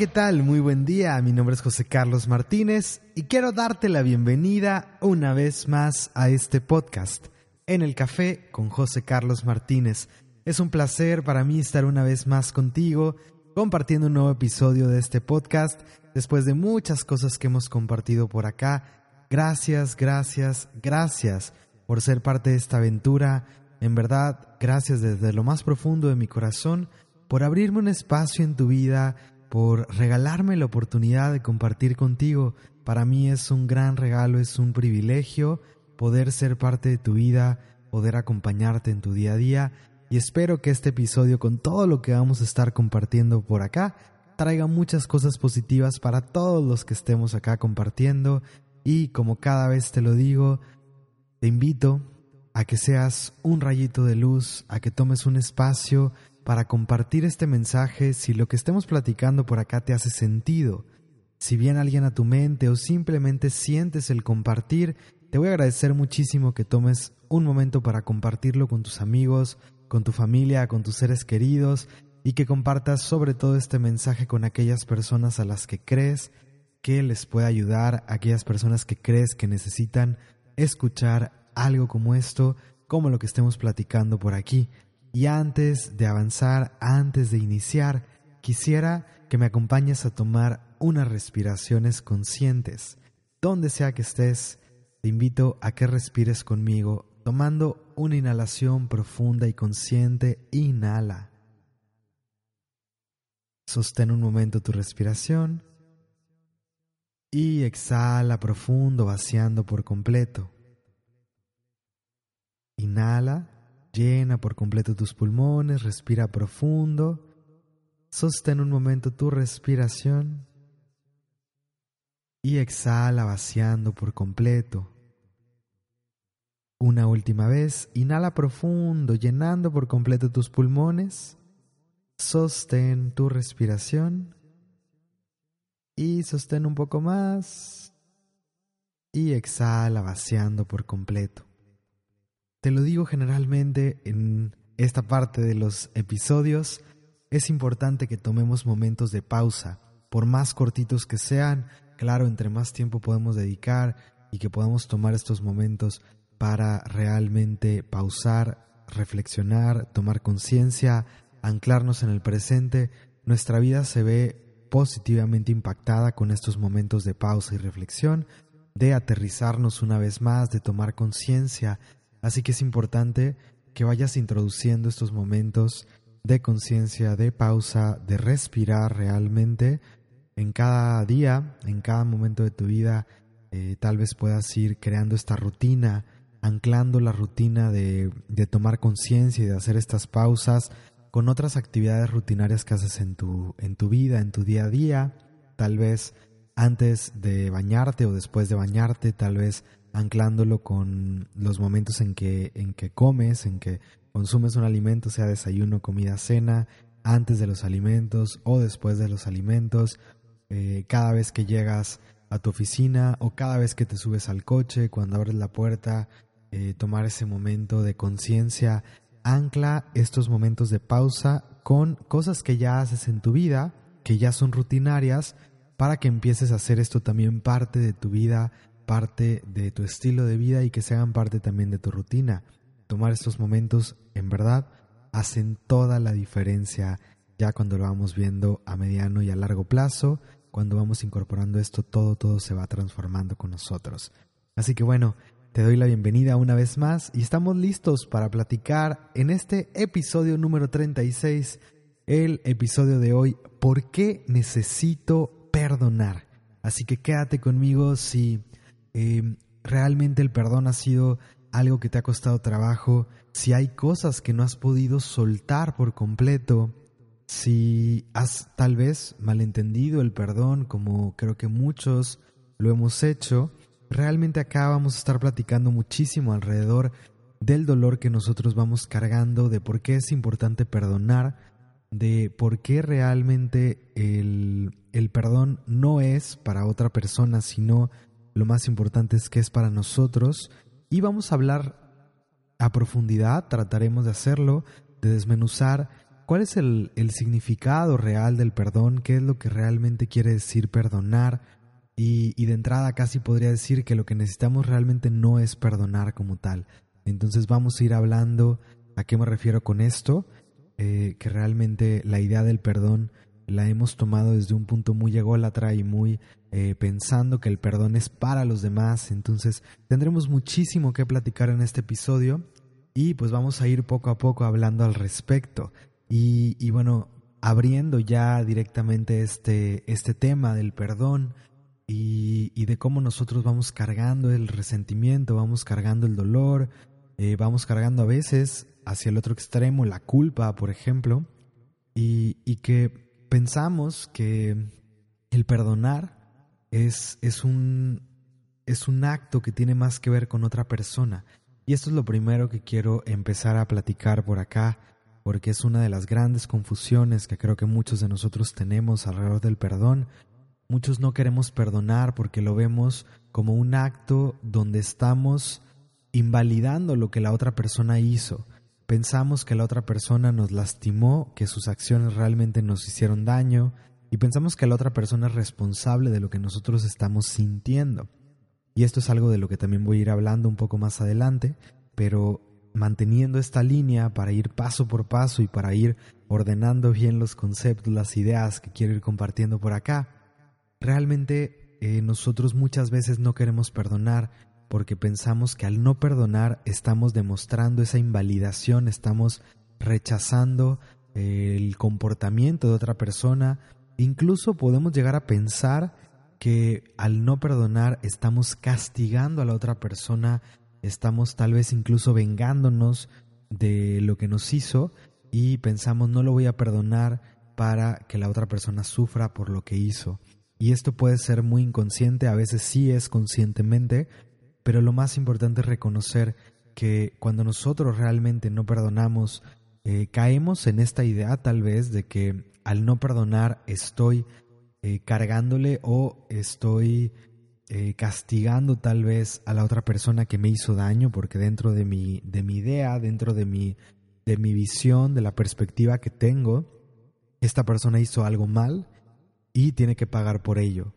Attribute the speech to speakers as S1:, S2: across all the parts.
S1: ¿qué tal? Muy buen día. Mi nombre es José Carlos Martínez y quiero darte la bienvenida una vez más a este podcast, En el Café con José Carlos Martínez. Es un placer para mí estar una vez más contigo, compartiendo un nuevo episodio de este podcast, después de muchas cosas que hemos compartido por acá. Gracias, gracias, gracias por ser parte de esta aventura. En verdad, gracias desde lo más profundo de mi corazón por abrirme un espacio en tu vida por regalarme la oportunidad de compartir contigo. Para mí es un gran regalo, es un privilegio poder ser parte de tu vida, poder acompañarte en tu día a día y espero que este episodio con todo lo que vamos a estar compartiendo por acá traiga muchas cosas positivas para todos los que estemos acá compartiendo y como cada vez te lo digo, te invito a que seas un rayito de luz, a que tomes un espacio para compartir este mensaje si lo que estemos platicando por acá te hace sentido. Si viene alguien a tu mente o simplemente sientes el compartir, te voy a agradecer muchísimo que tomes un momento para compartirlo con tus amigos, con tu familia, con tus seres queridos y que compartas sobre todo este mensaje con aquellas personas a las que crees que les puede ayudar, aquellas personas que crees que necesitan escuchar algo como esto, como lo que estemos platicando por aquí. Y antes de avanzar, antes de iniciar, quisiera que me acompañes a tomar unas respiraciones conscientes. Donde sea que estés, te invito a que respires conmigo, tomando una inhalación profunda y consciente. Inhala. Sostén un momento tu respiración y exhala profundo, vaciando por completo. Inhala Llena por completo tus pulmones, respira profundo. Sostén un momento tu respiración y exhala vaciando por completo. Una última vez, inhala profundo, llenando por completo tus pulmones. Sostén tu respiración y sostén un poco más y exhala vaciando por completo. Te lo digo generalmente en esta parte de los episodios, es importante que tomemos momentos de pausa, por más cortitos que sean, claro, entre más tiempo podemos dedicar y que podamos tomar estos momentos para realmente pausar, reflexionar, tomar conciencia, anclarnos en el presente, nuestra vida se ve positivamente impactada con estos momentos de pausa y reflexión, de aterrizarnos una vez más, de tomar conciencia Así que es importante que vayas introduciendo estos momentos de conciencia, de pausa, de respirar realmente en cada día, en cada momento de tu vida. Eh, tal vez puedas ir creando esta rutina, anclando la rutina de, de tomar conciencia y de hacer estas pausas con otras actividades rutinarias que haces en tu, en tu vida, en tu día a día. Tal vez antes de bañarte o después de bañarte, tal vez anclándolo con los momentos en que, en que comes, en que consumes un alimento, sea desayuno, comida, cena, antes de los alimentos o después de los alimentos, eh, cada vez que llegas a tu oficina o cada vez que te subes al coche, cuando abres la puerta, eh, tomar ese momento de conciencia, ancla estos momentos de pausa con cosas que ya haces en tu vida, que ya son rutinarias, para que empieces a hacer esto también parte de tu vida parte de tu estilo de vida y que se hagan parte también de tu rutina. Tomar estos momentos en verdad hacen toda la diferencia ya cuando lo vamos viendo a mediano y a largo plazo, cuando vamos incorporando esto, todo, todo se va transformando con nosotros. Así que bueno, te doy la bienvenida una vez más y estamos listos para platicar en este episodio número 36, el episodio de hoy, ¿por qué necesito perdonar? Así que quédate conmigo si eh, realmente el perdón ha sido algo que te ha costado trabajo, si hay cosas que no has podido soltar por completo, si has tal vez malentendido el perdón como creo que muchos lo hemos hecho, realmente acá vamos a estar platicando muchísimo alrededor del dolor que nosotros vamos cargando, de por qué es importante perdonar, de por qué realmente el, el perdón no es para otra persona, sino lo más importante es que es para nosotros y vamos a hablar a profundidad, trataremos de hacerlo, de desmenuzar cuál es el, el significado real del perdón, qué es lo que realmente quiere decir perdonar. Y, y, de entrada casi podría decir que lo que necesitamos realmente no es perdonar como tal. Entonces vamos a ir hablando a qué me refiero con esto, eh, que realmente la idea del perdón la hemos tomado desde un punto muy ególatra y muy eh, pensando que el perdón es para los demás. Entonces tendremos muchísimo que platicar en este episodio y pues vamos a ir poco a poco hablando al respecto. Y, bueno, abriendo ya directamente este, este tema del perdón y, y, de cómo nosotros vamos cargando el resentimiento, vamos cargando el dolor, eh, vamos cargando a veces hacia el otro extremo la culpa, por ejemplo, y, y que pensamos que el perdonar es, es, un, es un acto que tiene más que ver con otra persona. Y esto es lo primero que quiero empezar a platicar por acá, porque es una de las grandes confusiones que creo que muchos de nosotros tenemos alrededor del perdón. Muchos no queremos perdonar porque lo vemos como un acto donde estamos invalidando lo que la otra persona hizo. Pensamos que la otra persona nos lastimó, que sus acciones realmente nos hicieron daño, y pensamos que la otra persona es responsable de lo que nosotros estamos sintiendo. Y esto es algo de lo que también voy a ir hablando un poco más adelante, pero manteniendo esta línea para ir paso por paso y para ir ordenando bien los conceptos, las ideas que quiero ir compartiendo por acá, realmente eh, nosotros muchas veces no queremos perdonar porque pensamos que al no perdonar estamos demostrando esa invalidación, estamos rechazando eh, el comportamiento de otra persona, incluso podemos llegar a pensar que al no perdonar estamos castigando a la otra persona estamos tal vez incluso vengándonos de lo que nos hizo y pensamos no lo voy a perdonar para que la otra persona sufra por lo que hizo. Y esto puede ser muy inconsciente, a veces sí es conscientemente, pero lo más importante es reconocer que cuando nosotros realmente no perdonamos, eh, caemos en esta idea tal vez de que al no perdonar estoy eh, cargándole o estoy eh, castigando tal vez a la otra persona que me hizo daño, porque dentro de mi, de mi idea, dentro de mi, de mi visión, de la perspectiva que tengo, esta persona hizo algo mal y tiene que pagar por ello.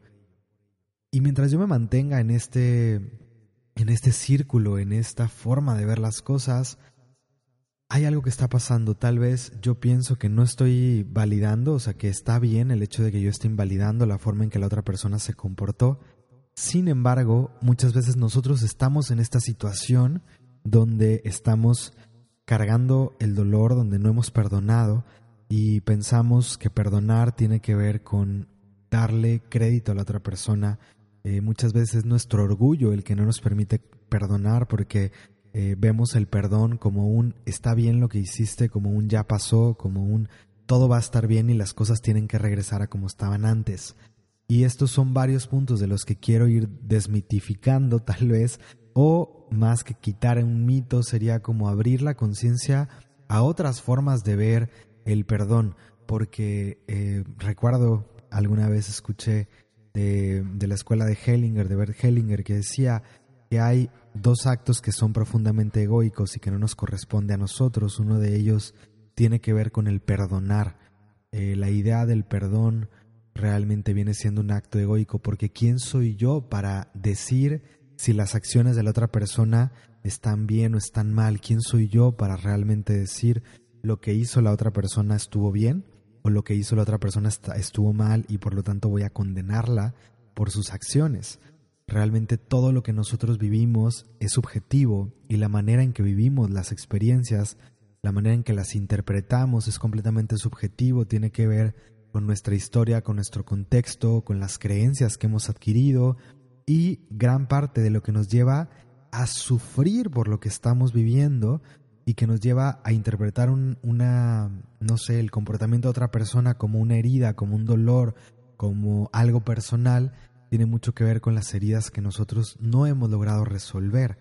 S1: Y mientras yo me mantenga en este, en este círculo, en esta forma de ver las cosas, hay algo que está pasando. Tal vez yo pienso que no estoy validando, o sea, que está bien el hecho de que yo esté invalidando la forma en que la otra persona se comportó, sin embargo, muchas veces nosotros estamos en esta situación donde estamos cargando el dolor, donde no hemos perdonado y pensamos que perdonar tiene que ver con darle crédito a la otra persona. Eh, muchas veces nuestro orgullo el que no nos permite perdonar porque eh, vemos el perdón como un está bien lo que hiciste, como un ya pasó, como un todo va a estar bien y las cosas tienen que regresar a como estaban antes. Y estos son varios puntos de los que quiero ir desmitificando tal vez, o más que quitar un mito, sería como abrir la conciencia a otras formas de ver el perdón, porque eh, recuerdo alguna vez escuché de, de, la escuela de Hellinger, de Bert Hellinger, que decía que hay dos actos que son profundamente egoicos y que no nos corresponde a nosotros. Uno de ellos tiene que ver con el perdonar. Eh, la idea del perdón realmente viene siendo un acto egoico, porque ¿quién soy yo para decir si las acciones de la otra persona están bien o están mal? ¿Quién soy yo para realmente decir lo que hizo la otra persona estuvo bien o lo que hizo la otra persona estuvo mal y por lo tanto voy a condenarla por sus acciones? Realmente todo lo que nosotros vivimos es subjetivo y la manera en que vivimos las experiencias, la manera en que las interpretamos es completamente subjetivo, tiene que ver con nuestra historia, con nuestro contexto, con las creencias que hemos adquirido y gran parte de lo que nos lleva a sufrir por lo que estamos viviendo y que nos lleva a interpretar un, una, no sé, el comportamiento de otra persona como una herida, como un dolor, como algo personal, tiene mucho que ver con las heridas que nosotros no hemos logrado resolver.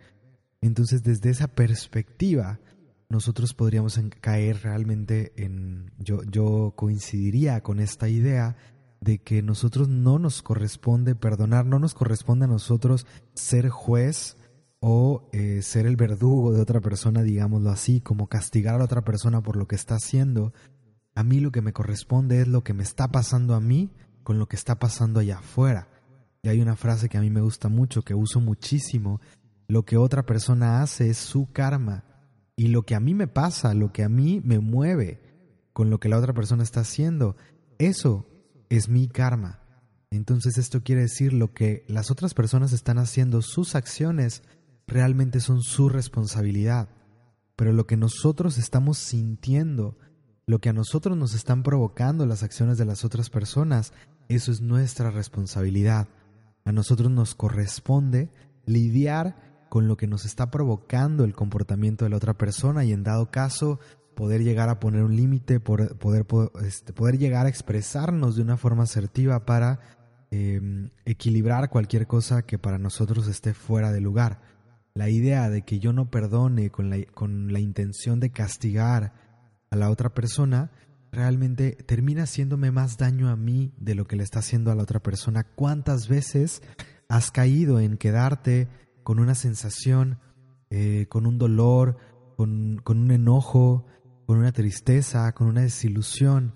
S1: Entonces, desde esa perspectiva, nosotros podríamos caer realmente en, yo, yo coincidiría con esta idea de que nosotros no nos corresponde perdonar, no nos corresponde a nosotros ser juez o eh, ser el verdugo de otra persona, digámoslo así, como castigar a otra persona por lo que está haciendo, a mí lo que me corresponde es lo que me está pasando a mí con lo que está pasando allá afuera. Y hay una frase que a mí me gusta mucho, que uso muchísimo, lo que otra persona hace es su karma. Y lo que a mí me pasa, lo que a mí me mueve con lo que la otra persona está haciendo, eso es mi karma. Entonces esto quiere decir lo que las otras personas están haciendo, sus acciones, realmente son su responsabilidad. Pero lo que nosotros estamos sintiendo, lo que a nosotros nos están provocando las acciones de las otras personas, eso es nuestra responsabilidad. A nosotros nos corresponde lidiar con lo que nos está provocando el comportamiento de la otra persona y en dado caso poder llegar a poner un límite, poder, poder, este, poder, llegar a expresarnos de una forma asertiva para em, equilibrar cualquier cosa que para nosotros esté fuera de lugar. La idea de que yo no perdone con la, con la intención de castigar a la otra persona realmente termina haciéndome más daño a mí de lo que le está haciendo a la otra persona. ¿Cuántas veces has caído en quedarte con una sensación, eh, con un dolor, con, con un enojo, con una tristeza, con una desilusión,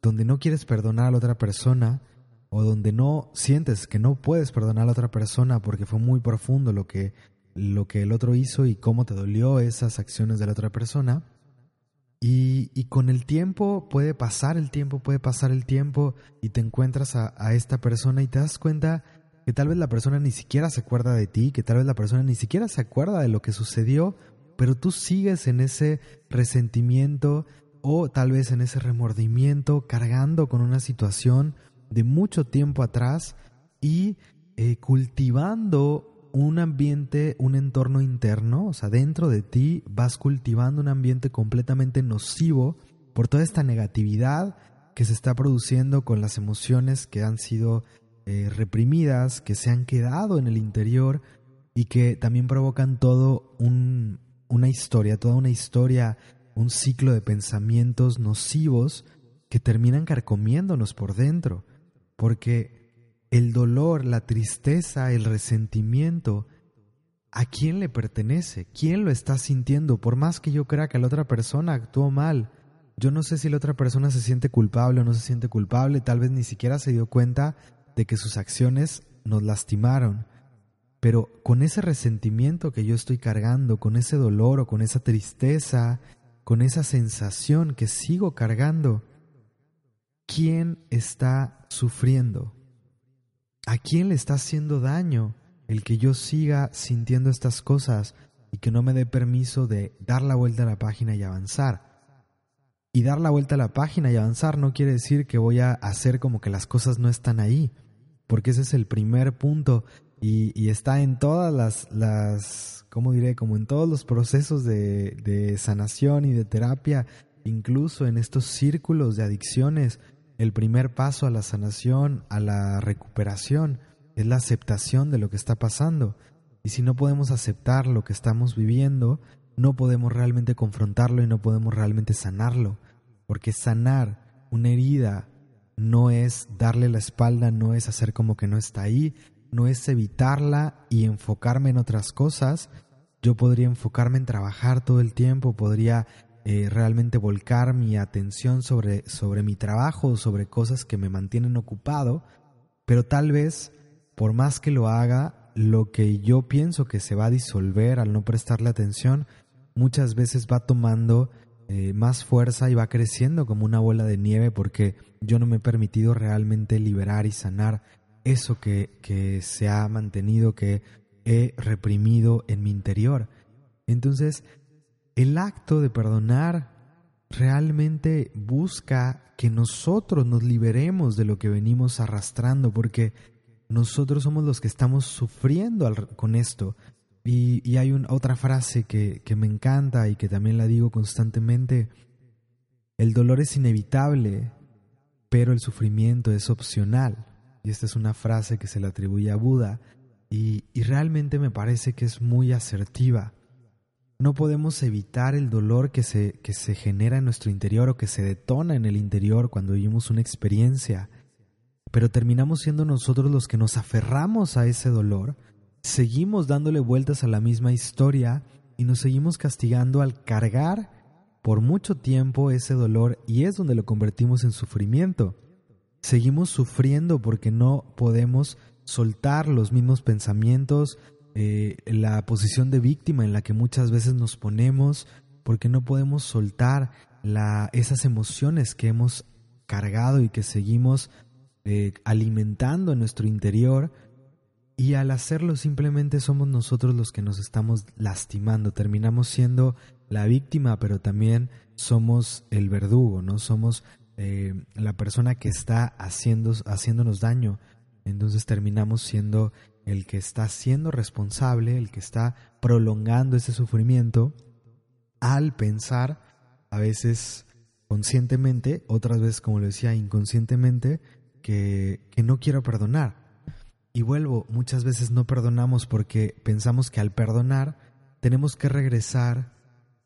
S1: donde no quieres perdonar a la otra persona o donde no sientes que no puedes perdonar a la otra persona porque fue muy profundo lo que, lo que el otro hizo y cómo te dolió esas acciones de la otra persona, y, con el tiempo puede pasar el tiempo, puede pasar el tiempo y te encuentras a, esta persona y te das cuenta que tal vez la persona ni siquiera se acuerda de ti, que tal vez la persona ni siquiera se acuerda de lo que sucedió, pero tú sigues en ese resentimiento o tal vez en ese remordimiento cargando con una situación de mucho tiempo atrás y eh, cultivando un ambiente, un entorno interno, o sea, dentro de ti vas cultivando un ambiente completamente nocivo por toda esta negatividad que se está produciendo con las emociones que han sido eh, reprimidas, que se han quedado en el interior y que también provocan todo un, una historia, toda una historia, un ciclo de pensamientos nocivos que terminan carcomiéndonos por dentro, porque el dolor, la tristeza, el resentimiento, ¿a quién le pertenece? ¿Quién lo está sintiendo? Por más que yo crea que la otra persona actuó mal, yo no sé si la otra persona se siente culpable o no se siente culpable, tal vez ni siquiera se dio cuenta de que sus acciones nos lastimaron. Pero con ese resentimiento que yo estoy cargando, con ese dolor o con esa tristeza, con esa sensación que sigo cargando, ¿quién está sufriendo? ¿A quién le está haciendo daño el que yo siga sintiendo estas cosas y que no me dé permiso de dar la vuelta a la página y avanzar? Y dar la vuelta a la página y avanzar no quiere decir que voy a hacer como que las cosas no están ahí, porque ese es el primer punto y, está en todas las, las, ¿cómo diré? Como en todos los procesos de, de sanación y de terapia, incluso en estos círculos de adicciones el primer paso a la sanación, a la recuperación, es la aceptación de lo que está pasando. Y si no podemos aceptar lo que estamos viviendo, no podemos realmente confrontarlo y no podemos realmente sanarlo. Porque sanar una herida no es darle la espalda, no es hacer como que no está ahí, no es evitarla y enfocarme en otras cosas. Yo podría enfocarme en trabajar todo el tiempo, podría eh, realmente volcar mi atención sobre, sobre mi trabajo, sobre cosas que me mantienen ocupado, pero tal vez, por más que lo haga, lo que yo pienso que se va a disolver al no prestarle atención, muchas veces va tomando eh, más fuerza y va creciendo como una bola de nieve porque yo no me he permitido realmente liberar y sanar eso que, que se ha mantenido, que he reprimido en mi interior. Entonces, el acto de perdonar realmente busca que nosotros nos liberemos de lo que venimos arrastrando, porque nosotros somos los que estamos sufriendo con esto. Y, hay otra frase que, me encanta y que también la digo constantemente, el dolor es inevitable, pero el sufrimiento es opcional. Y esta es una frase que se le atribuye a Buda y realmente me parece que es muy asertiva. No podemos evitar el dolor que se, que se genera en nuestro interior o que se detona en el interior cuando vivimos una experiencia, pero terminamos siendo nosotros los que nos aferramos a ese dolor, seguimos dándole vueltas a la misma historia y nos seguimos castigando al cargar por mucho tiempo ese dolor y es donde lo convertimos en sufrimiento. Seguimos sufriendo porque no podemos soltar los mismos pensamientos, eh, la posición de víctima en la que muchas veces nos ponemos, porque no podemos soltar esas emociones que hemos cargado y que seguimos eh, alimentando en nuestro interior y al hacerlo simplemente somos nosotros los que nos estamos lastimando, terminamos siendo la víctima, pero también somos el verdugo, ¿no? Somos eh, la persona que está haciendo, haciéndonos daño. Entonces terminamos siendo el que está siendo responsable, el que está prolongando ese sufrimiento al pensar, a veces conscientemente, otras veces, como lo decía, inconscientemente, que, que no quiero perdonar y vuelvo, muchas veces no perdonamos porque pensamos que al perdonar tenemos que regresar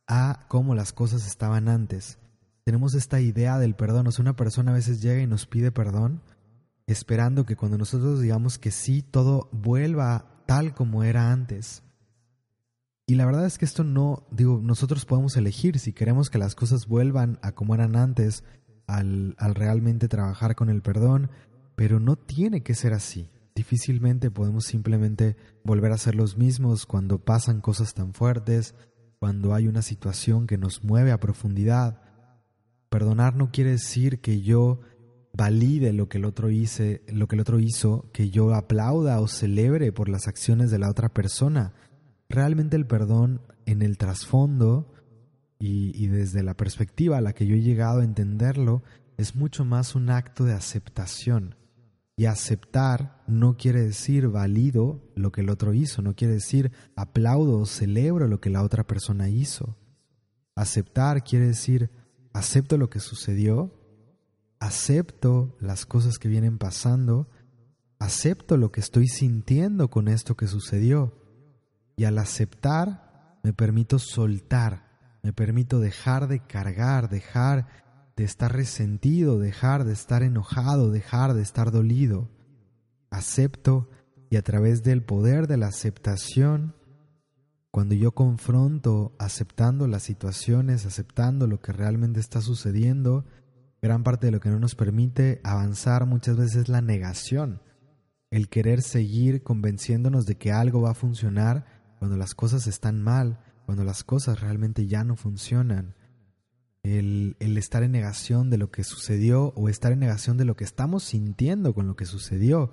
S1: a cómo las cosas estaban antes. Tenemos esta idea del perdón. O sea, una persona a veces llega y nos pide perdón esperando que cuando nosotros digamos que sí, todo vuelva tal como era antes. Y la verdad es que esto no, digo, nosotros podemos elegir si queremos que las cosas vuelvan a como eran antes al, al realmente trabajar con el perdón, pero no tiene que ser así. Difícilmente podemos simplemente volver a ser los mismos cuando pasan cosas tan fuertes, cuando hay una situación que nos mueve a profundidad. Perdonar no quiere decir que yo valide lo que el otro hice, lo que el otro hizo, que yo aplauda o celebre por las acciones de la otra persona. Realmente el perdón en el trasfondo y, y desde la perspectiva a la que yo he llegado a entenderlo es mucho más un acto de aceptación y aceptar no quiere decir valido lo que el otro hizo, no quiere decir aplaudo o celebro lo que la otra persona hizo. Aceptar quiere decir acepto lo que sucedió, acepto las cosas que vienen pasando, acepto lo que estoy sintiendo con esto que sucedió. Y al aceptar me permito soltar, me permito dejar de cargar, dejar de estar resentido, dejar de estar enojado, dejar de estar dolido. Acepto y a través del poder de la aceptación, cuando yo confronto aceptando las situaciones, aceptando lo que realmente está sucediendo, gran parte de lo que no nos permite avanzar muchas veces es la negación, el querer seguir convenciéndonos de que algo va a funcionar cuando las cosas están mal, cuando las cosas realmente ya no funcionan el, estar en negación de lo que sucedió o estar en negación de lo que estamos sintiendo con lo que sucedió.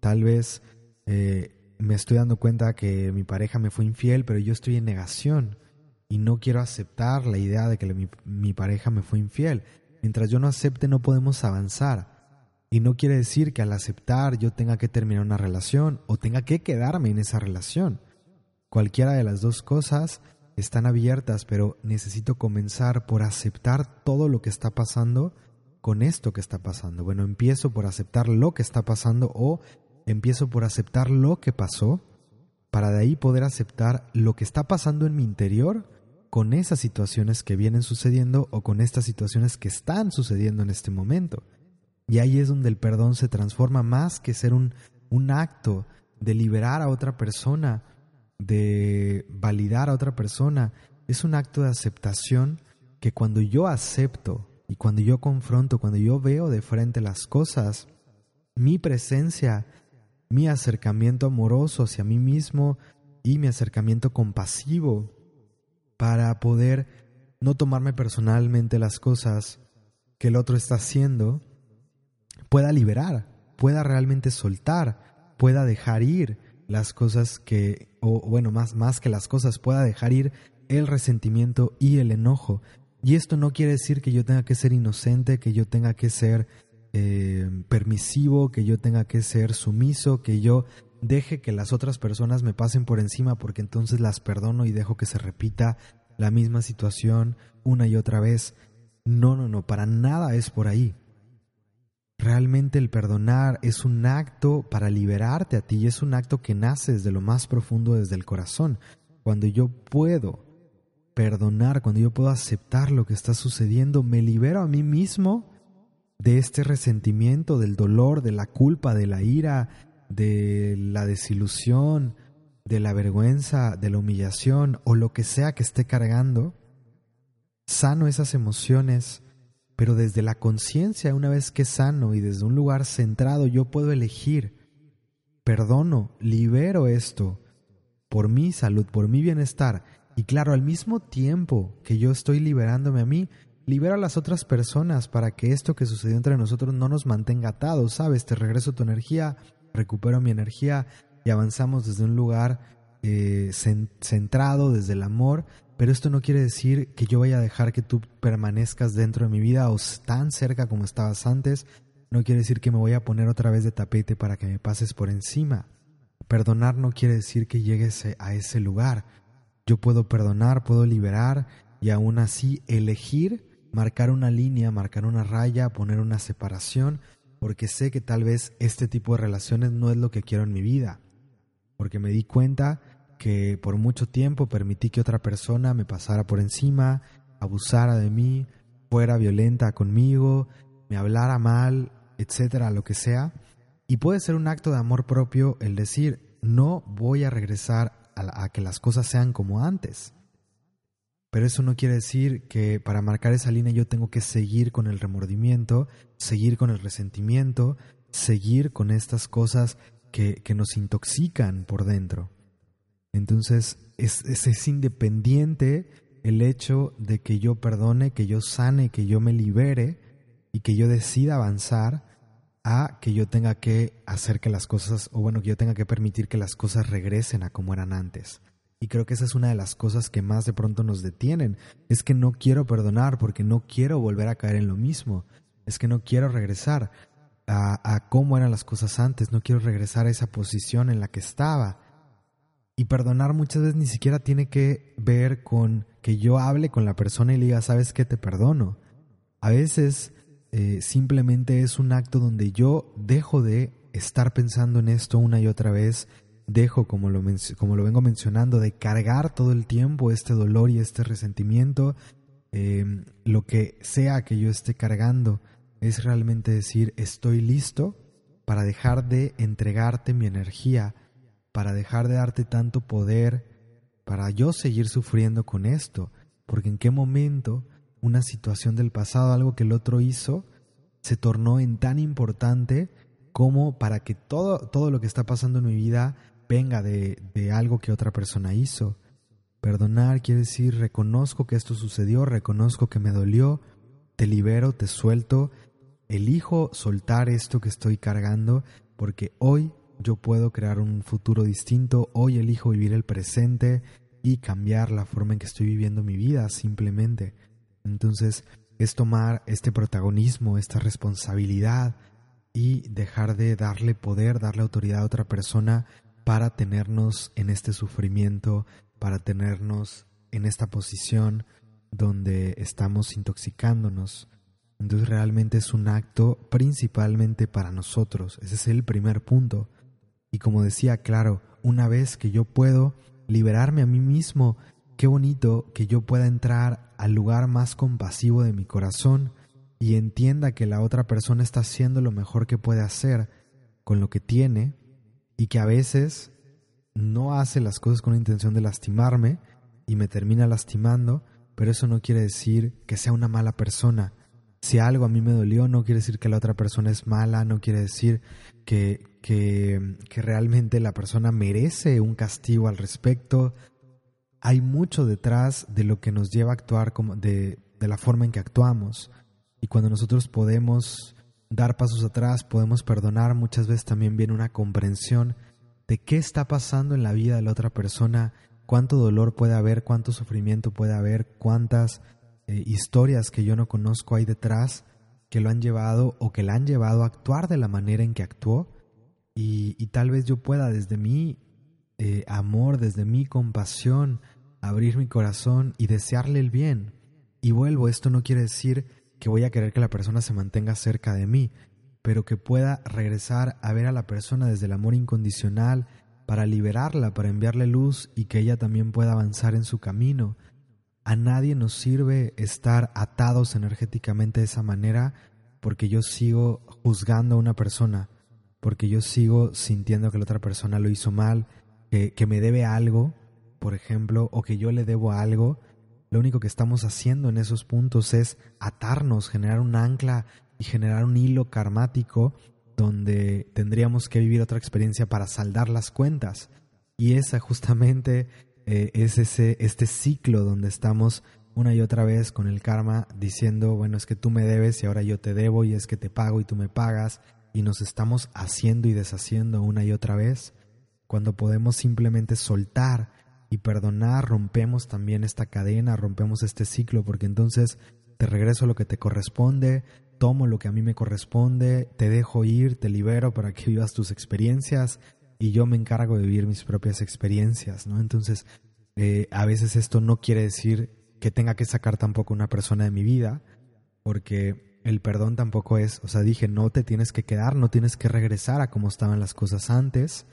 S1: Tal vez eh, me estoy dando cuenta que mi pareja me fue infiel, pero yo estoy en negación y no quiero aceptar la idea de que mi, mi pareja me fue infiel. Mientras yo no acepte no podemos avanzar. Y no quiere decir que al aceptar yo tenga que terminar una relación o tenga que quedarme en esa relación. Cualquiera de las dos cosas están abiertas, pero necesito comenzar por aceptar todo lo que está pasando con esto que está pasando. Bueno, empiezo por aceptar lo que está pasando o empiezo por aceptar lo que pasó para de ahí poder aceptar lo que está pasando en mi interior con esas situaciones que vienen sucediendo o con estas situaciones que están sucediendo en este momento. Y ahí es donde el perdón se transforma más que ser un, un acto de liberar a otra persona de validar a otra persona, es un acto de aceptación que cuando yo acepto y cuando yo confronto, cuando yo veo de frente las cosas, mi presencia, mi acercamiento amoroso hacia mí mismo y mi acercamiento compasivo para poder no tomarme personalmente las cosas que el otro está haciendo, pueda liberar, pueda realmente soltar, pueda dejar ir las cosas que o bueno, más, más que las cosas, pueda dejar ir el resentimiento y el enojo. Y esto no quiere decir que yo tenga que ser inocente, que yo tenga que ser eh, permisivo, que yo tenga que ser sumiso, que yo deje que las otras personas me pasen por encima porque entonces las perdono y dejo que se repita la misma situación una y otra vez. No, no, no, para nada es por ahí. Realmente el perdonar es un acto para liberarte a ti y es un acto que nace desde lo más profundo, desde el corazón. Cuando yo puedo perdonar, cuando yo puedo aceptar lo que está sucediendo, me libero a mí mismo de este resentimiento, del dolor, de la culpa, de la ira, de la desilusión, de la vergüenza, de la humillación o lo que sea que esté cargando. sano esas emociones, pero desde la conciencia, una vez que sano y desde un lugar centrado, yo puedo elegir, perdono, libero esto por mi salud, por mi bienestar. Y claro, al mismo tiempo que yo estoy liberándome a mí, libero a las otras personas para que esto que sucedió entre nosotros no nos mantenga atados, ¿sabes? Te regreso tu energía, recupero mi energía y avanzamos desde un lugar eh, centrado, desde el amor, pero esto no quiere decir que yo vaya a dejar que tú permanezcas dentro de mi vida o tan cerca como estabas antes. No quiere decir que me voy a poner otra vez de tapete para que me pases por encima. Perdonar no quiere decir que llegues a ese lugar. Yo puedo perdonar, puedo liberar y aún así elegir marcar una línea, marcar una raya, poner una separación, porque sé que tal vez este tipo de relaciones no es lo que quiero en mi vida. Porque me di cuenta que por mucho tiempo permití que otra persona me pasara por encima, abusara de mí, fuera violenta conmigo, me hablara mal, etcétera, lo que sea. Y puede ser un acto de amor propio el decir, no voy a regresar a, que las cosas sean como antes. Pero eso no quiere decir que para marcar esa línea yo tengo que seguir con el remordimiento, seguir con el resentimiento, seguir con estas cosas que, que nos intoxican por dentro. Entonces es, es, independiente el hecho de que yo perdone, que yo sane, que yo me libere y que yo decida avanzar a que yo tenga que hacer que las cosas, o bueno, que yo tenga que permitir que las cosas regresen a como eran antes. Y creo que esa es una de las cosas que más de pronto nos detienen. Es que no quiero perdonar porque no quiero volver a caer en lo mismo. Es que no quiero regresar a, a cómo eran las cosas antes. No quiero regresar a esa posición en la que estaba. Y perdonar muchas veces ni siquiera tiene que ver con que yo hable con la persona y le diga, sabes que te perdono. A veces eh, simplemente es un acto donde yo dejo de estar pensando en esto una y otra vez, dejo, como lo, como lo vengo mencionando, de cargar todo el tiempo este dolor y este resentimiento. Em, lo que sea que yo esté cargando es realmente decir, estoy listo para dejar de entregarte mi energía para dejar de darte tanto poder, para yo seguir sufriendo con esto, porque en qué momento una situación del pasado, algo que el otro hizo, se tornó en tan importante como para que todo, todo lo que está pasando en mi vida venga de, de algo que otra persona hizo. Perdonar quiere decir reconozco que esto sucedió, reconozco que me dolió, te libero, te suelto, elijo soltar esto que estoy cargando porque hoy yo puedo crear un futuro distinto, hoy elijo vivir el presente y cambiar la forma en que estoy viviendo mi vida simplemente. Entonces es tomar este protagonismo, esta responsabilidad y dejar de darle poder, darle autoridad a otra persona para tenernos en este sufrimiento, para tenernos en esta posición donde estamos intoxicándonos. Entonces realmente es un acto principalmente para nosotros. Ese es el primer punto. Y como decía, claro, una vez que yo puedo liberarme a mí mismo, qué bonito que yo pueda entrar al lugar más compasivo de mi corazón y entienda que la otra persona está haciendo lo mejor que puede hacer con lo que tiene y que a veces no hace las cosas con la intención de lastimarme y me termina lastimando, pero eso no quiere decir que sea una mala persona. Si algo a mí me dolió, no quiere decir que la otra persona es mala, no quiere decir que, que, realmente la persona merece un castigo al respecto. Hay mucho detrás de lo que nos lleva a actuar como de, de la forma en que actuamos. Y cuando nosotros podemos dar pasos atrás, podemos perdonar, muchas veces también viene una comprensión de qué está pasando en la vida de la otra persona, cuánto dolor puede haber, cuánto sufrimiento puede haber, cuántas eh, historias que yo no conozco hay detrás que lo han llevado o que la han llevado a actuar de la manera en que actuó y, tal vez yo pueda desde mi eh, amor, desde mi compasión, abrir mi corazón y desearle el bien. Y vuelvo, esto no quiere decir que voy a querer que la persona se mantenga cerca de mí, pero que pueda regresar a ver a la persona desde el amor incondicional para liberarla, para enviarle luz y que ella también pueda avanzar en su camino. A nadie nos sirve estar atados energéticamente de esa manera porque yo sigo juzgando a una persona porque yo sigo sintiendo que la otra persona lo hizo mal, que, me debe algo, por ejemplo, o que yo le debo algo, lo único que estamos haciendo en esos puntos es atarnos, generar un ancla y generar un hilo karmático donde tendríamos que vivir otra experiencia para saldar las cuentas. Y esa justamente eh, es ese, este ciclo donde estamos una y otra vez con el karma diciendo, bueno, es que tú me debes y ahora yo te debo y es que te pago y tú me pagas y nos estamos haciendo y deshaciendo una y otra vez, cuando podemos simplemente soltar y perdonar, rompemos también esta cadena, rompemos este ciclo, porque entonces te regreso lo que te corresponde, tomo lo que a mí me corresponde, te dejo ir, te libero para que vivas tus experiencias y yo me encargo de vivir mis propias experiencias, ¿no? Entonces, eh, a veces esto no quiere decir que tenga que sacar tampoco una persona de mi vida, porque el perdón tampoco es, o sea, dije, no te tienes que quedar, no tienes que regresar a como estaban las cosas antes,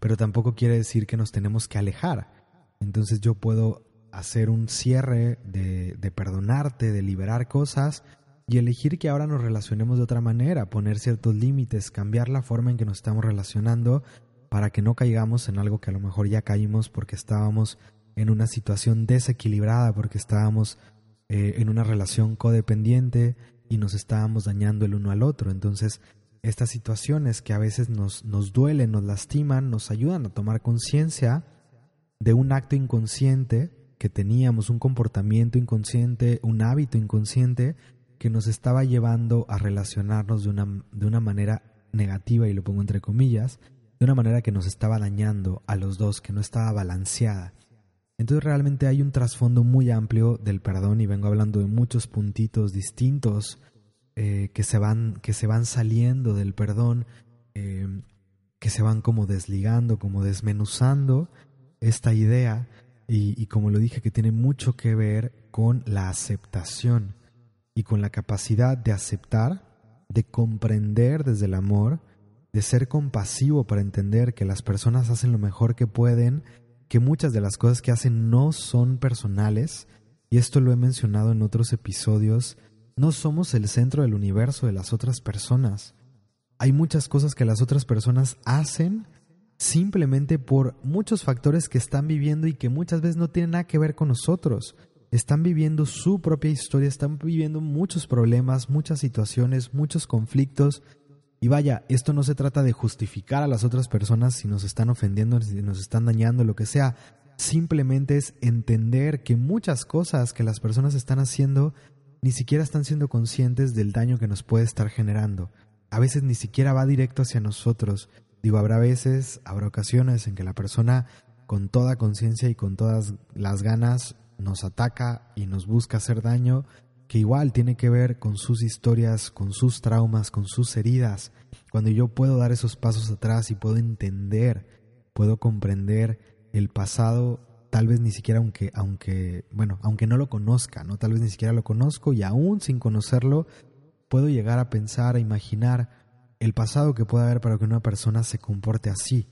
S1: pero tampoco quiere decir que nos tenemos que alejar. Entonces yo puedo hacer un cierre de, de perdonarte, de liberar cosas y elegir que ahora nos relacionemos de otra manera, poner ciertos límites, cambiar la forma en que nos estamos relacionando para que no caigamos en algo que a lo mejor ya caímos porque estábamos en una situación desequilibrada, porque estábamos eh, en una relación codependiente y nos estábamos dañando el uno al otro. Entonces, estas situaciones que a veces nos, nos duelen, nos lastiman, nos ayudan a tomar conciencia de un acto inconsciente que teníamos, un comportamiento inconsciente, un hábito inconsciente que nos estaba llevando a relacionarnos de una, de una manera negativa, y lo pongo entre comillas, de una manera que nos estaba dañando a los dos, que no estaba balanceada. Entonces realmente hay un trasfondo muy amplio del perdón y vengo hablando de muchos puntitos distintos eh, que, se van, que se van saliendo del perdón, eh, que se van como desligando, como desmenuzando esta idea y, como lo dije que tiene mucho que ver con la aceptación y con la capacidad de aceptar, de comprender desde el amor, de ser compasivo para entender que las personas hacen lo mejor que pueden, que muchas de las cosas que hacen no son personales, y esto lo he mencionado en otros episodios, no somos el centro del universo de las otras personas. Hay muchas cosas que las otras personas hacen simplemente por muchos factores que están viviendo y que muchas veces no tienen nada que ver con nosotros. Están viviendo su propia historia, están viviendo muchos problemas, muchas situaciones, muchos conflictos y vaya, esto no se trata de justificar a las otras personas si nos están ofendiendo, si nos están dañando, lo que sea. Simplemente es entender que muchas cosas que las personas están haciendo ni siquiera están siendo conscientes del daño que nos puede estar generando. A veces ni siquiera va directo hacia nosotros. Digo, habrá veces, habrá ocasiones en que la persona con toda conciencia y con todas las ganas nos ataca y nos busca hacer daño, que igual tiene que ver con sus historias, con sus traumas, con sus heridas. Cuando yo puedo dar esos pasos atrás y puedo entender, puedo comprender el pasado, tal vez ni siquiera aunque aunque bueno, aunque no lo conozca, no tal vez ni siquiera lo conozco y aún sin conocerlo puedo llegar a pensar, a imaginar el pasado que puede haber para que una persona se comporte así,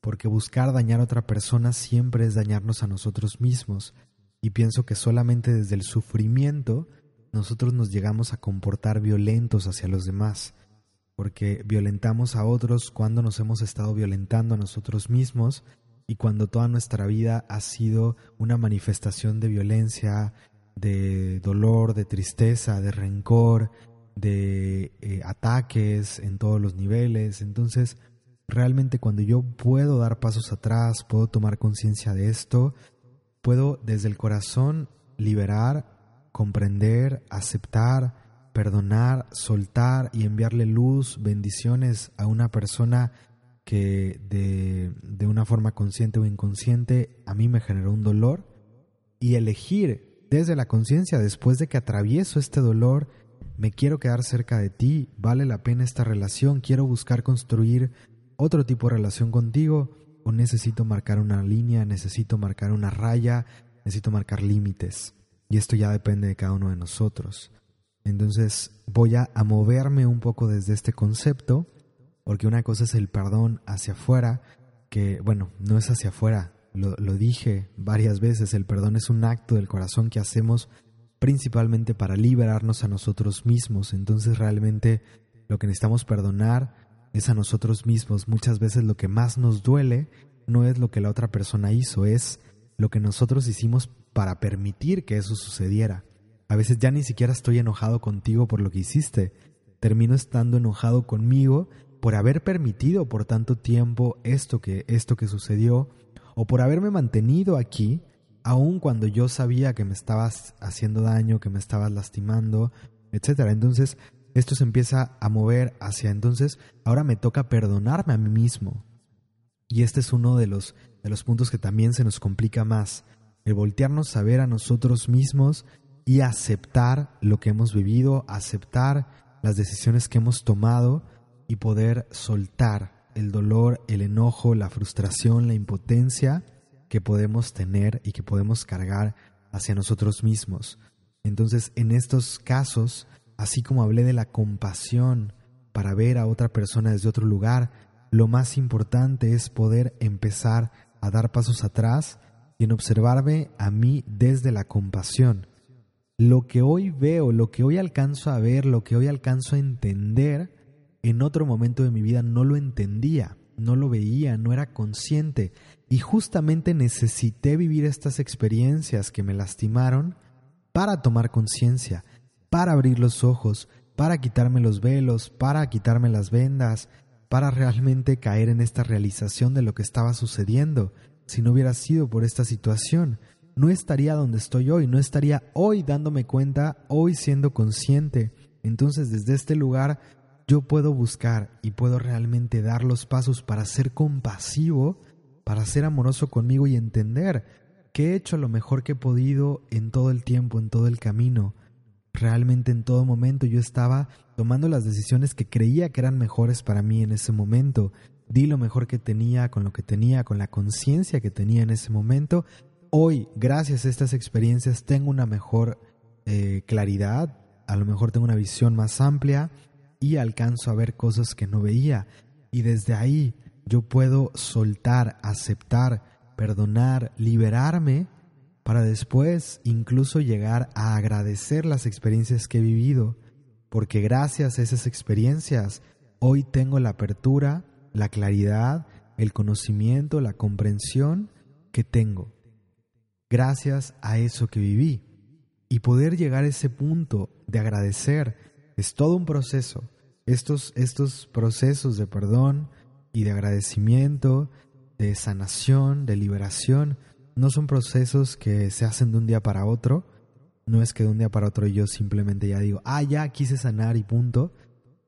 S1: porque buscar dañar a otra persona siempre es dañarnos a nosotros mismos y pienso que solamente desde el sufrimiento nosotros nos llegamos a comportar violentos hacia los demás, porque violentamos a otros cuando nos hemos estado violentando a nosotros mismos y cuando toda nuestra vida ha sido una manifestación de violencia, de dolor, de tristeza, de rencor, de eh, ataques en todos los niveles. Entonces, realmente cuando yo puedo dar pasos atrás, puedo tomar conciencia de esto, puedo desde el corazón liberar comprender, aceptar, perdonar, soltar y enviarle luz, bendiciones a una persona que de, de, una forma consciente o inconsciente a mí me generó un dolor y elegir desde la conciencia después de que atravieso este dolor, me quiero quedar cerca de ti, vale la pena esta relación, quiero buscar construir otro tipo de relación contigo o necesito marcar una línea, necesito marcar una raya, necesito marcar límites. Y esto ya depende de cada uno de nosotros. Entonces voy a, moverme un poco desde este concepto, porque una cosa es el perdón hacia afuera, que bueno, no es hacia afuera, lo, dije varias veces, el perdón es un acto del corazón que hacemos principalmente para liberarnos a nosotros mismos. Entonces realmente lo que necesitamos perdonar es a nosotros mismos. Muchas veces lo que más nos duele no es lo que la otra persona hizo, es lo que nosotros hicimos para permitir que eso sucediera. A veces ya ni siquiera estoy enojado contigo por lo que hiciste. Termino estando enojado conmigo por haber permitido por tanto tiempo esto que, esto que sucedió o por haberme mantenido aquí aun cuando yo sabía que me estabas haciendo daño, que me estabas lastimando, etcétera. Entonces, esto se empieza a mover hacia entonces, ahora me toca perdonarme a mí mismo. Y este es uno de los, de los puntos que también se nos complica más, el voltearnos a ver a nosotros mismos y aceptar lo que hemos vivido, aceptar las decisiones que hemos tomado y poder soltar el dolor, el enojo, la frustración, la impotencia que podemos tener y que podemos cargar hacia nosotros mismos. Entonces, en estos casos, así como hablé de la compasión para ver a otra persona desde otro lugar, lo más importante es poder empezar a dar pasos atrás y en observarme a mí desde la compasión. Lo que hoy veo, lo que hoy alcanzo a ver, lo que hoy alcanzo a entender, en otro momento de mi vida no lo entendía, no lo veía, no era consciente y justamente necesité vivir estas experiencias que me lastimaron para tomar conciencia, para abrir los ojos, para quitarme los velos, para quitarme las vendas, para realmente caer en esta realización de lo que estaba sucediendo. Si no hubiera sido por esta situación, no estaría donde estoy hoy, no estaría hoy dándome cuenta, hoy siendo consciente. Entonces desde este lugar yo puedo buscar y puedo realmente dar los pasos para ser compasivo para ser amoroso conmigo y entender que he hecho lo mejor que he podido en todo el tiempo, en todo el camino. Realmente en todo momento yo estaba tomando las decisiones que creía que eran mejores para mí en ese momento. Di lo mejor que tenía con lo que tenía, con la conciencia que tenía en ese momento. Hoy, gracias a estas experiencias, tengo una mejor eh, claridad, a lo mejor tengo una visión más amplia y alcanzo a ver cosas que no veía. Y desde ahí yo puedo soltar, aceptar, perdonar, liberarme para después incluso llegar a agradecer las experiencias que he vivido, porque gracias a esas experiencias hoy tengo la apertura, la claridad, el conocimiento, la comprensión que tengo. Gracias a eso que viví. Y poder llegar a ese punto de agradecer es todo un proceso. Estos, estos procesos de perdón, y de agradecimiento, de sanación, de liberación, no son procesos que se hacen de un día para otro. No es que de un día para otro yo simplemente ya digo, ah, ya quise sanar y punto.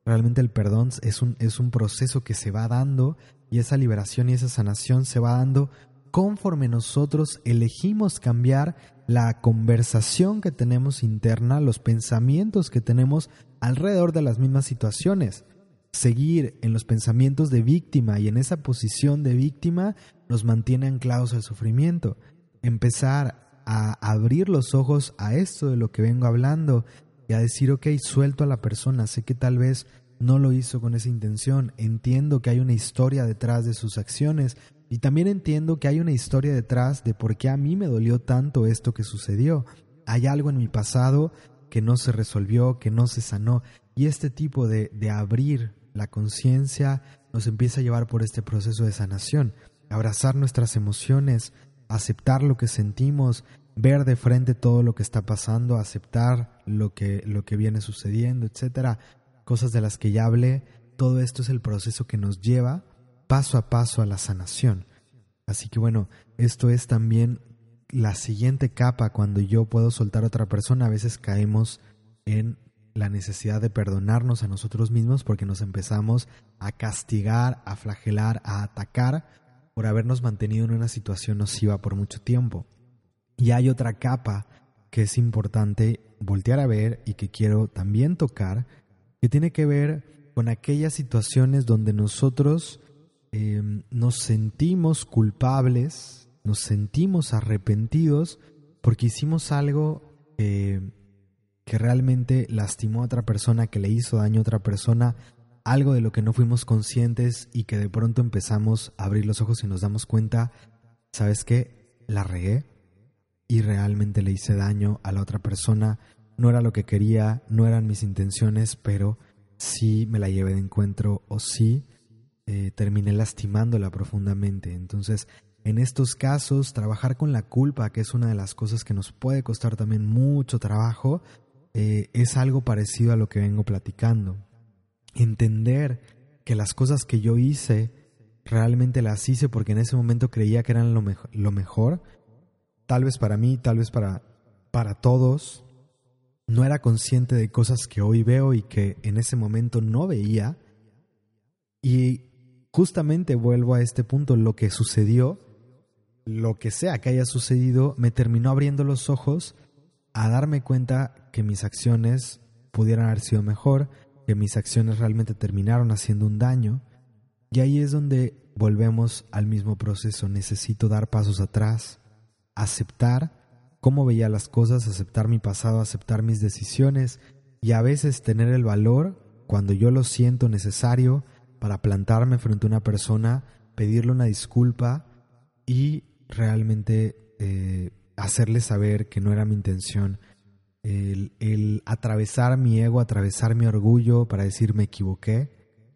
S1: Realmente el perdón es un, es un proceso que se va dando y esa liberación y esa sanación se va dando conforme nosotros elegimos cambiar la conversación que tenemos interna, los pensamientos que tenemos alrededor de las mismas situaciones seguir en los pensamientos de víctima y en esa posición de víctima nos mantiene anclados al sufrimiento. Empezar a abrir los ojos a esto de lo que vengo hablando y a decir, ok, suelto a la persona, sé que tal vez no lo hizo con esa intención, entiendo que hay una historia detrás de sus acciones y también entiendo que hay una historia detrás de por qué a mí me dolió tanto esto que sucedió. Hay algo en mi pasado que no se resolvió, que no se sanó y este tipo de, de abrir la conciencia nos empieza a llevar por este proceso de sanación, abrazar nuestras emociones, aceptar lo que sentimos, ver de frente todo lo que está pasando, aceptar lo que, lo que viene sucediendo, etcétera, cosas de las que ya hablé, todo esto es el proceso que nos lleva paso a paso a la sanación. Así que bueno, esto es también la siguiente capa cuando yo puedo soltar a otra persona, a veces caemos en la necesidad de perdonarnos a nosotros mismos porque nos empezamos a castigar, a flagelar, a atacar por habernos mantenido en una situación nociva por mucho tiempo. Y hay otra capa que es importante voltear a ver y que quiero también tocar, que tiene que ver con aquellas situaciones donde nosotros em, nos sentimos culpables, nos sentimos arrepentidos porque hicimos algo que realmente lastimó a otra persona, que le hizo daño a otra persona, algo de lo que no fuimos conscientes y que de pronto empezamos a abrir los ojos y nos damos cuenta, ¿sabes qué? La regué y realmente le hice daño a la otra persona. No era lo que quería, no eran mis intenciones, pero sí me la llevé de encuentro o sí eh, terminé lastimándola profundamente. Entonces, en estos casos, trabajar con la culpa, que es una de las cosas que nos puede costar también mucho trabajo, eh, es algo parecido a lo que vengo platicando. Entender que las cosas que yo hice realmente las hice porque en ese momento creía que eran lo, lo mejor, tal vez para mí, tal vez para, para todos. No era consciente de cosas que hoy veo y que en ese momento no veía. Y justamente vuelvo a este punto, lo que sucedió, lo que sea que haya sucedido, me terminó abriendo los ojos a darme cuenta que mis acciones pudieran haber sido mejor, que mis acciones realmente terminaron haciendo un daño. Y ahí es donde volvemos al mismo proceso. Necesito dar pasos atrás, aceptar cómo veía las cosas, aceptar mi pasado, aceptar mis decisiones y a veces tener el valor, cuando yo lo siento necesario, para plantarme frente a una persona, pedirle una disculpa y realmente eh, hacerle saber que no era mi intención. El, el, atravesar mi ego, atravesar mi orgullo para decir me equivoqué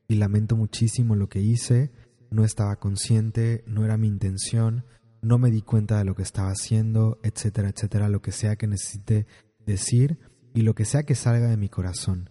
S1: y lamento muchísimo lo que hice, no estaba consciente, no era mi intención, no me di cuenta de lo que estaba haciendo, etcétera, etcétera, lo que sea que necesite decir y lo que sea que salga de mi corazón.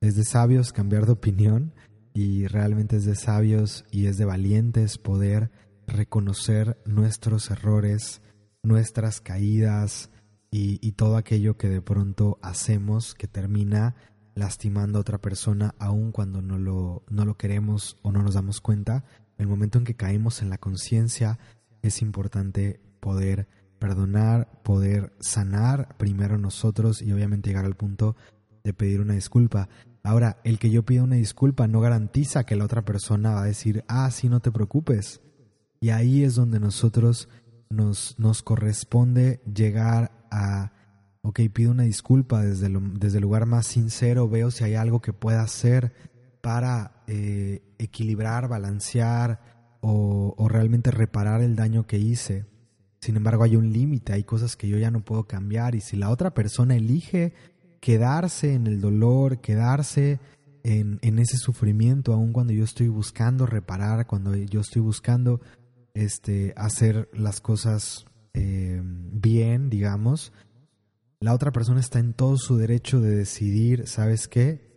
S1: Es de sabios cambiar de opinión y realmente es de sabios y es de valientes poder reconocer nuestros errores, nuestras caídas y, todo aquello que de pronto hacemos que termina lastimando a otra persona aun cuando no lo, no lo queremos o no nos damos cuenta. El momento en que caemos en la conciencia es importante poder perdonar, poder sanar primero nosotros y obviamente llegar al punto de pedir una disculpa. Ahora, el que yo pida una disculpa no garantiza que la otra persona va a decir, ah, sí, no te preocupes. Y ahí es donde nosotros nos, nos corresponde llegar a, ok, pido una disculpa desde, desde el lugar más sincero, veo si hay algo que pueda hacer para eh, equilibrar, balancear o, o realmente reparar el daño que hice. Sin embargo, hay un límite, hay cosas que yo ya no puedo cambiar y si la otra persona elige quedarse en el dolor, quedarse en, en, ese sufrimiento, aun cuando yo estoy buscando reparar, cuando yo estoy buscando este, hacer las cosas eh, bien, digamos, la otra persona está en todo su derecho de decidir, ¿sabes qué?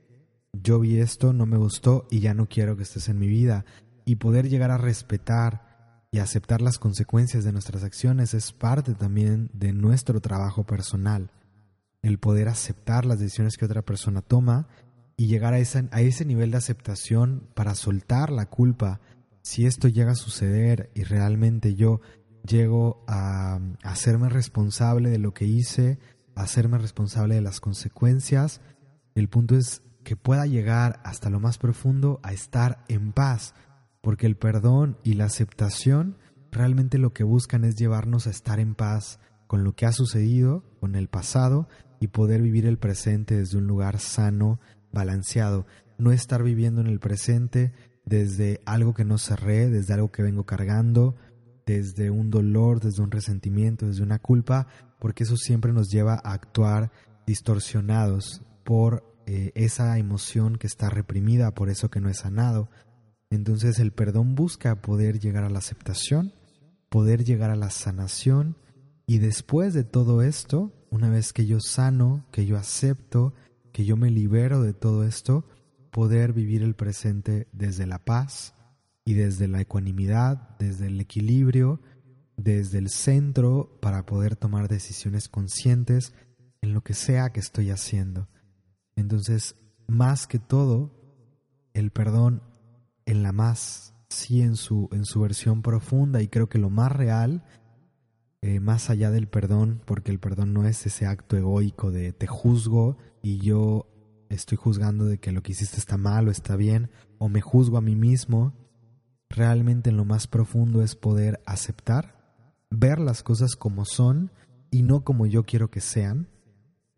S1: Yo vi esto, no me gustó y ya no quiero que estés en mi vida. Y poder llegar a respetar y aceptar las consecuencias de nuestras acciones es parte también de nuestro trabajo personal. El poder aceptar las decisiones que otra persona toma y llegar a, a ese nivel de aceptación para soltar la culpa si esto llega a suceder y realmente yo llego a, hacerme responsable de lo que hice, a hacerme responsable de las consecuencias, el punto es que pueda llegar hasta lo más profundo a estar en paz, porque el perdón y la aceptación realmente lo que buscan es llevarnos a estar en paz con lo que ha sucedido, con el pasado y poder vivir el presente desde un lugar sano, balanceado, no estar viviendo en el presente desde algo que no cerré, desde algo que vengo cargando, desde un dolor, desde un resentimiento, desde una culpa, porque eso siempre nos lleva a actuar distorsionados por eh, esa emoción que está reprimida, por eso que no es sanado. Entonces el perdón busca poder llegar a la aceptación, poder llegar a la sanación y después de todo esto, una vez que yo sano, que yo acepto, que yo me libero de todo esto, poder vivir el presente desde la paz y desde la ecuanimidad, desde el equilibrio, desde el centro para poder tomar decisiones conscientes en lo que sea que estoy haciendo. Entonces, más que todo, el perdón en la más, sí en su, en su versión profunda y creo que lo más real, eh, más allá del perdón, porque el perdón no es ese acto egoico de te juzgo y yo estoy juzgando de que lo que hiciste está mal o está bien, o me juzgo a mí mismo, realmente en lo más profundo es poder aceptar, ver las cosas como son y no como yo quiero que sean,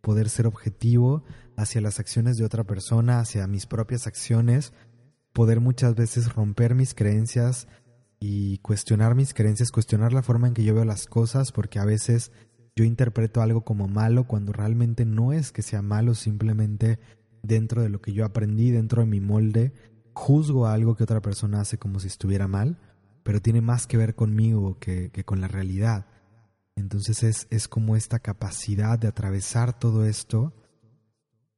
S1: poder ser objetivo hacia las acciones de otra persona, hacia mis propias acciones, poder muchas veces romper mis creencias y cuestionar mis creencias, cuestionar la forma en que yo veo las cosas, porque a veces yo interpreto algo como malo cuando realmente no es que sea malo, simplemente dentro de lo que yo aprendí, dentro de mi molde, juzgo algo que otra persona hace como si estuviera mal. pero tiene más que ver conmigo que, que con la realidad. Entonces es, es como esta capacidad de atravesar todo esto,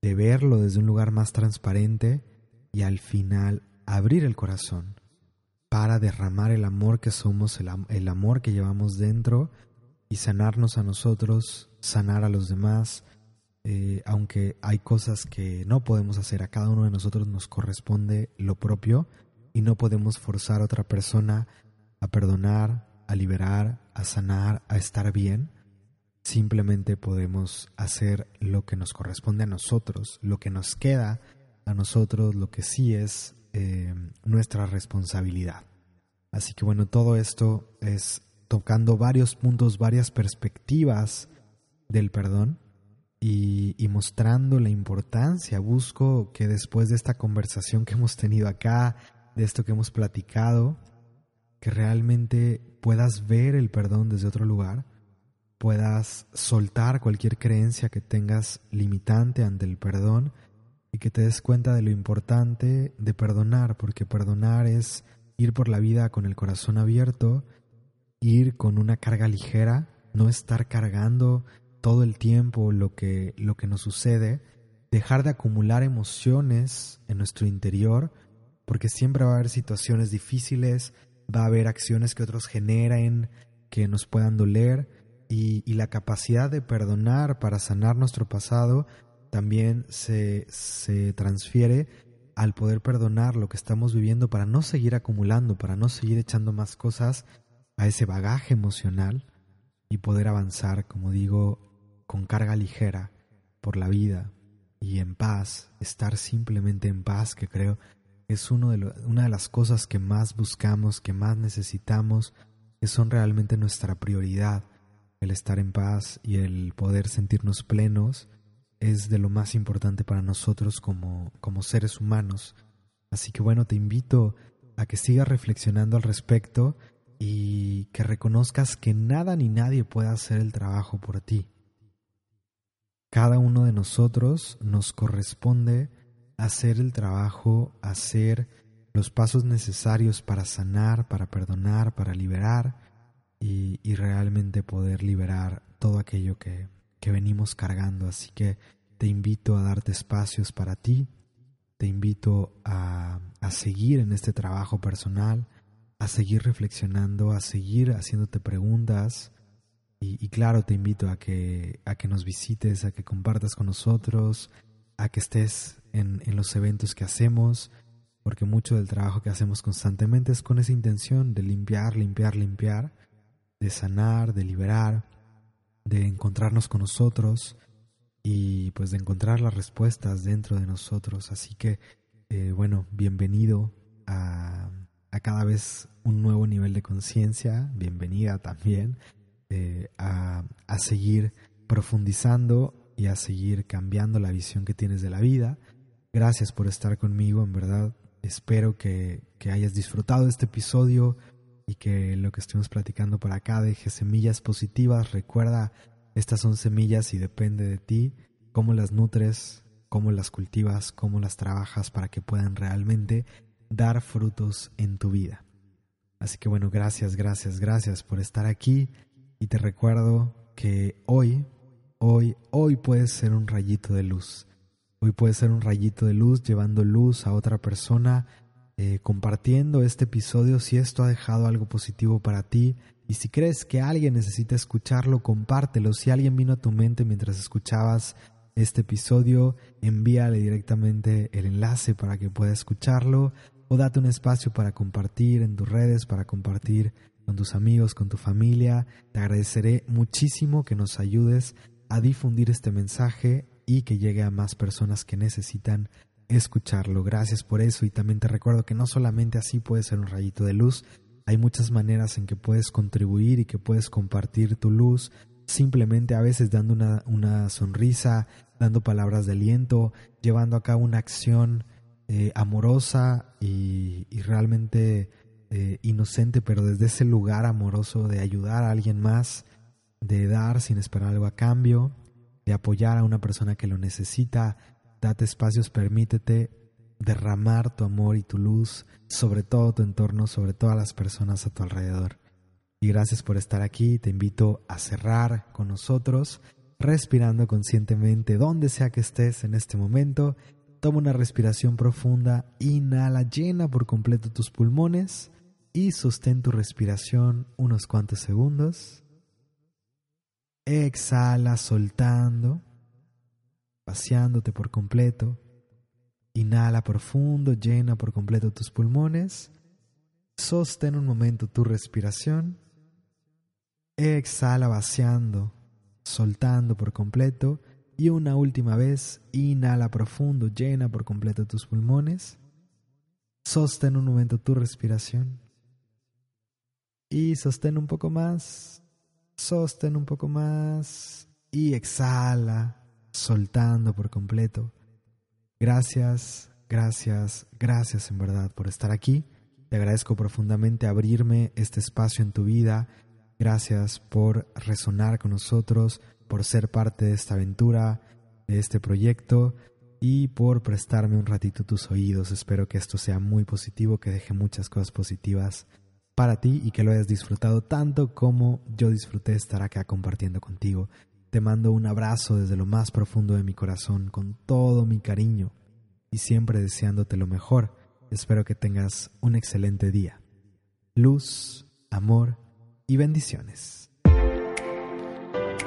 S1: de verlo desde un lugar más transparente y al final abrir el corazón para derramar el amor que somos, el, amor que llevamos dentro y sanarnos a nosotros, sanar a los demás, eh, aunque hay cosas que no podemos hacer, a cada uno de nosotros nos corresponde lo propio y no podemos forzar a otra persona a perdonar, a liberar, a sanar, a estar bien. Simplemente podemos hacer lo que nos corresponde a nosotros, lo que nos queda a nosotros, lo que sí es eh, nuestra responsabilidad. Así que bueno, todo esto es tocando varios puntos, varias perspectivas del perdón y, mostrando la importancia. Busco que después de esta conversación que hemos tenido acá, de esto que hemos platicado, que realmente puedas ver el perdón desde otro lugar, puedas soltar cualquier creencia que tengas limitante ante el perdón y que te des cuenta de lo importante de perdonar, porque perdonar es ir por la vida con el corazón abierto, ir con una carga ligera, no estar cargando todo el tiempo lo que, lo que nos sucede, dejar de acumular emociones en nuestro interior, porque siempre va a haber situaciones difíciles, va a haber acciones que otros generen que nos puedan doler y, y la capacidad de perdonar para sanar nuestro pasado también se, se transfiere al poder perdonar lo que estamos viviendo para no seguir acumulando, para no seguir echando más cosas a ese bagaje emocional y poder avanzar, como digo, con carga ligera por la vida y en paz, estar simplemente en paz, que creo es uno de una de las cosas que más buscamos, que más necesitamos, que son realmente nuestra prioridad, el estar en paz y el poder sentirnos plenos es de lo más importante para nosotros como, como seres humanos. Así que bueno, te invito a que sigas reflexionando al respecto y que reconozcas que nada ni nadie puede hacer el trabajo por ti. Cada uno de nosotros nos corresponde hacer el trabajo, hacer los pasos necesarios para sanar, para perdonar, para liberar y, y realmente poder liberar todo aquello que, que venimos cargando. Así que te invito a darte espacios para ti, te invito a, a seguir en este trabajo personal, a seguir reflexionando, a seguir haciéndote preguntas. Y, claro, te invito a que, a que nos visites, a que compartas con nosotros, a que estés en, en los eventos que hacemos, porque mucho del trabajo que hacemos constantemente es con esa intención de limpiar, limpiar, limpiar, de sanar, de liberar, de encontrarnos con nosotros y pues de encontrar las respuestas dentro de nosotros. Así que, eh, bueno, bienvenido a, a, cada vez un nuevo nivel de conciencia, bienvenida también eh, a, a seguir profundizando y a seguir cambiando la visión que tienes de la vida. Gracias por estar conmigo, en verdad. Espero que, que hayas disfrutado este episodio y que lo que estemos platicando por acá deje semillas positivas. Recuerda, estas son semillas y depende de ti cómo las nutres, cómo las cultivas, cómo las trabajas para que puedan realmente dar frutos en tu vida. Así que bueno, gracias, gracias, gracias por estar aquí y te recuerdo que hoy, hoy, hoy puedes ser un rayito de luz. Hoy puedes ser un rayito de luz llevando luz a otra persona eh, compartiendo este episodio si esto ha dejado algo positivo para ti y si crees que alguien necesita escucharlo, compártelo. Si alguien vino a tu mente mientras escuchabas este episodio, envíale directamente el enlace para que pueda escucharlo o date un espacio para compartir en tus redes, para compartir con tus amigos, con tu familia. Te agradeceré muchísimo que nos ayudes a difundir este mensaje y que llegue a más personas que necesitan escucharlo. Gracias por eso y también te recuerdo que no solamente así puede ser un rayito de luz, hay muchas maneras en que puedes contribuir y que puedes compartir tu luz, simplemente a veces dando una, una sonrisa, dando palabras de aliento, llevando a cabo una acción eh, amorosa y, y realmente eh, inocente, pero desde ese lugar amoroso de ayudar a alguien más, de dar sin esperar algo a cambio, de apoyar a una persona que lo necesita, date espacios, permítete derramar tu amor y tu luz sobre todo tu entorno, sobre todas las personas a tu alrededor. Y gracias por estar aquí. Te invito a cerrar con nosotros, respirando conscientemente donde sea que estés en este momento. Toma una respiración profunda, inhala, llena por completo tus pulmones y sostén tu respiración unos cuantos segundos. Exhala soltando, vaciándote por completo. Inhala profundo, llena por completo tus pulmones. Sostén un momento tu respiración. Exhala vaciando, soltando por completo. Y una última vez, inhala profundo, llena por completo tus pulmones. Sostén un momento tu respiración. Y sostén un poco más. Sostén un poco más. Y exhala, soltando por completo. Gracias, gracias, gracias en verdad por estar aquí. Te agradezco profundamente abrirme este espacio en tu vida. Gracias por resonar con nosotros, por ser parte de esta aventura, de este proyecto y por prestarme un ratito tus oídos. Espero que esto sea muy positivo, que deje muchas cosas positivas para ti y que lo hayas disfrutado tanto como yo disfruté estar acá compartiendo contigo. Te mando un abrazo desde lo más profundo de mi corazón, con todo mi cariño y siempre deseándote lo mejor. Espero que tengas un excelente día. Luz, amor y bendiciones.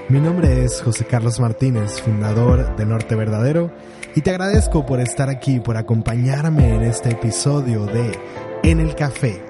S1: Mi nombre es José Carlos Martínez, fundador de Norte Verdadero, y te agradezco por estar aquí, por acompañarme en este episodio de En el Café